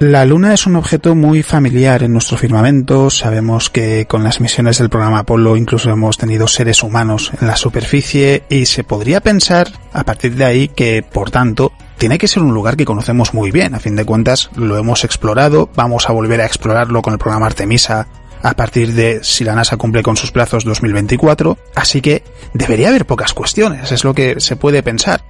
La Luna es un objeto muy familiar en nuestro firmamento. Sabemos que con las misiones del programa Apolo incluso hemos tenido seres humanos en la superficie y se podría pensar a partir de ahí que, por tanto, tiene que ser un lugar que conocemos muy bien. A fin de cuentas, lo hemos explorado, vamos a volver a explorarlo con el programa Artemisa a partir de si la NASA cumple con sus plazos 2024, así que debería haber pocas cuestiones, es lo que se puede pensar.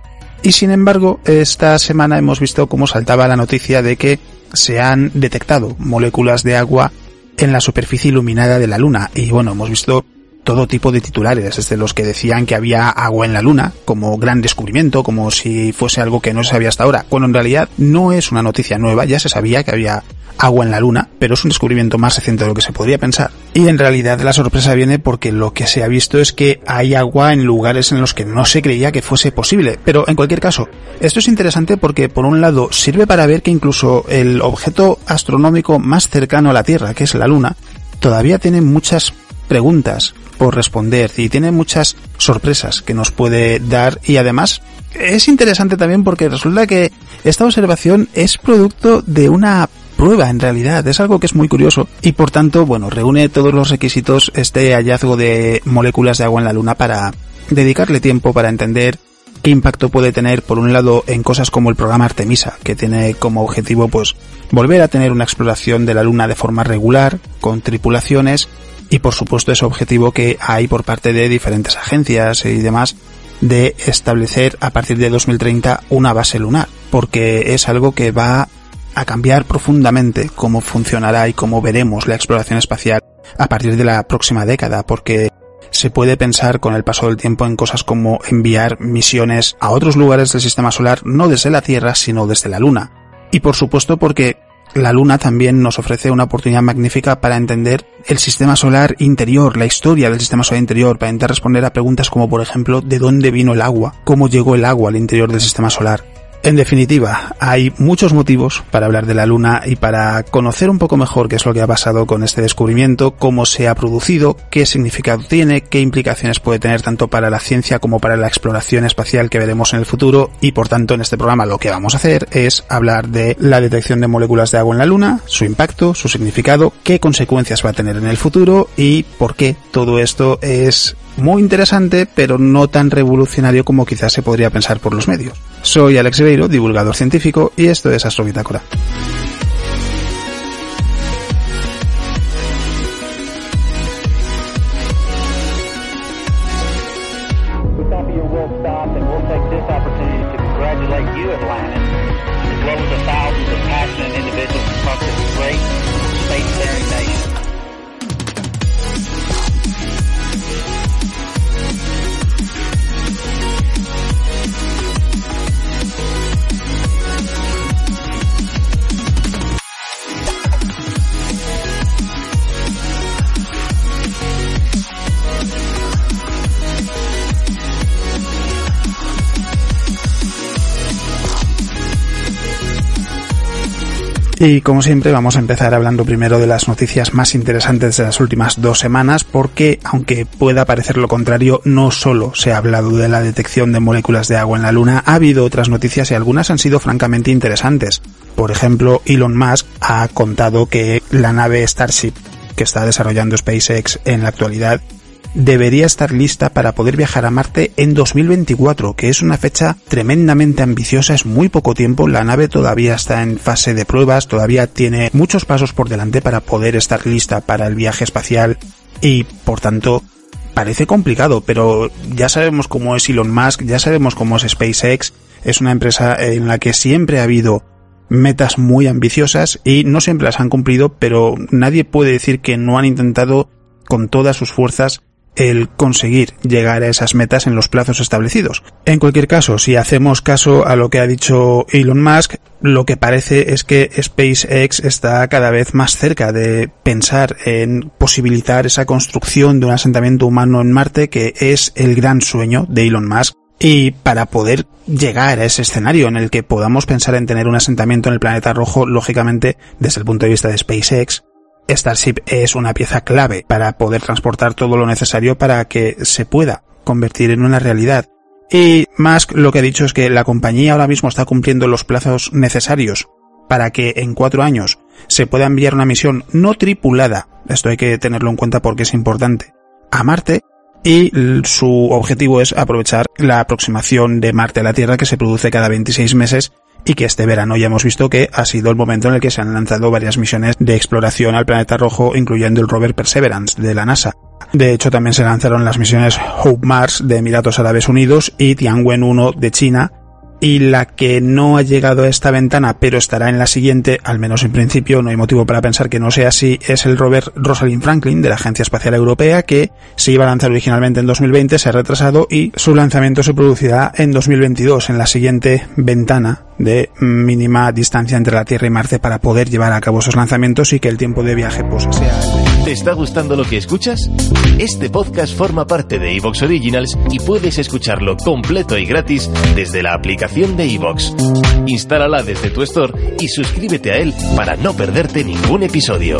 Y sin embargo, esta semana hemos visto cómo saltaba la noticia de que se han detectado moléculas de agua en la superficie iluminada de la Luna. Y bueno, hemos visto todo tipo de titulares, desde los que decían que había agua en la Luna, como gran descubrimiento, como si fuese algo que no se sabía hasta ahora, cuando en realidad no es una noticia nueva, ya se sabía que había agua en la Luna, pero es un descubrimiento más reciente de lo que se podría pensar. Y en realidad la sorpresa viene porque lo que se ha visto es que hay agua en lugares en los que no se creía que fuese posible. Pero en cualquier caso, esto es interesante porque por un lado sirve para ver que incluso el objeto astronómico más cercano a la Tierra, que es la Luna, todavía tiene muchas preguntas por responder y tiene muchas sorpresas que nos puede dar y además es interesante también porque resulta que esta observación es producto de una prueba en realidad, es algo que es muy curioso. Y por tanto, bueno, reúne todos los requisitos este hallazgo de moléculas de agua en la Luna para dedicarle tiempo para entender qué impacto puede tener por un lado en cosas como el programa Artemisa, que tiene como objetivo pues volver a tener una exploración de la Luna de forma regular, con tripulaciones y por supuesto ese objetivo que hay por parte de diferentes agencias y demás de establecer a partir de 2030 una base lunar, porque es algo que va a cambiar profundamente cómo funcionará y cómo veremos la exploración espacial a partir de la próxima década, porque se puede pensar con el paso del tiempo en cosas como enviar misiones a otros lugares del sistema solar no desde la Tierra, sino desde la Luna. Y por supuesto porque la Luna también nos ofrece una oportunidad magnífica para entender el sistema solar interior, la historia del sistema solar interior, para intentar responder a preguntas como por ejemplo de dónde vino el agua, cómo llegó el agua al interior del sistema solar. En definitiva, hay muchos motivos para hablar de la Luna y para conocer un poco mejor qué es lo que ha pasado con este descubrimiento, cómo se ha producido, qué significado tiene, qué implicaciones puede tener tanto para la ciencia como para la exploración espacial que veremos en el futuro. Y por tanto en este programa lo que vamos a hacer es hablar de la detección de moléculas de agua en la Luna, su impacto, su significado, qué consecuencias va a tener en el futuro y por qué todo esto es muy interesante, pero no tan revolucionario como quizás se podría pensar por los medios. Soy Alex Ribeiro, divulgador científico, y esto es Astrobitácora. Y como siempre vamos a empezar hablando primero de las noticias más interesantes de las últimas dos semanas porque aunque pueda parecer lo contrario, no solo se ha hablado de la detección de moléculas de agua en la Luna, ha habido otras noticias y algunas han sido francamente interesantes. Por ejemplo, Elon Musk ha contado que la nave Starship que está desarrollando SpaceX en la actualidad debería estar lista para poder viajar a Marte en 2024, que es una fecha tremendamente ambiciosa, es muy poco tiempo, la nave todavía está en fase de pruebas, todavía tiene muchos pasos por delante para poder estar lista para el viaje espacial y, por tanto, parece complicado, pero ya sabemos cómo es Elon Musk, ya sabemos cómo es SpaceX, es una empresa en la que siempre ha habido metas muy ambiciosas y no siempre las han cumplido, pero nadie puede decir que no han intentado con todas sus fuerzas el conseguir llegar a esas metas en los plazos establecidos. En cualquier caso, si hacemos caso a lo que ha dicho Elon Musk, lo que parece es que SpaceX está cada vez más cerca de pensar en posibilitar esa construcción de un asentamiento humano en Marte que es el gran sueño de Elon Musk. Y para poder llegar a ese escenario en el que podamos pensar en tener un asentamiento en el planeta rojo, lógicamente, desde el punto de vista de SpaceX, Starship es una pieza clave para poder transportar todo lo necesario para que se pueda convertir en una realidad. Y Musk lo que ha dicho es que la compañía ahora mismo está cumpliendo los plazos necesarios para que en cuatro años se pueda enviar una misión no tripulada, esto hay que tenerlo en cuenta porque es importante, a Marte y su objetivo es aprovechar la aproximación de Marte a la Tierra que se produce cada 26 meses y que este verano ya hemos visto que ha sido el momento en el que se han lanzado varias misiones de exploración al planeta rojo, incluyendo el rover Perseverance de la NASA. De hecho, también se lanzaron las misiones Hope Mars de Emiratos Árabes Unidos y Tianwen 1 de China, y la que no ha llegado a esta ventana pero estará en la siguiente, al menos en principio, no hay motivo para pensar que no sea así, es el rover Rosalind Franklin de la Agencia Espacial Europea que se iba a lanzar originalmente en 2020, se ha retrasado y su lanzamiento se producirá en 2022, en la siguiente ventana de mínima distancia entre la Tierra y Marte para poder llevar a cabo esos lanzamientos y que el tiempo de viaje pues sea... ¿Te está gustando lo que escuchas? Este podcast forma parte de Evox Originals y puedes escucharlo completo y gratis desde la aplicación de Evox. Instálala desde tu store y suscríbete a él para no perderte ningún episodio.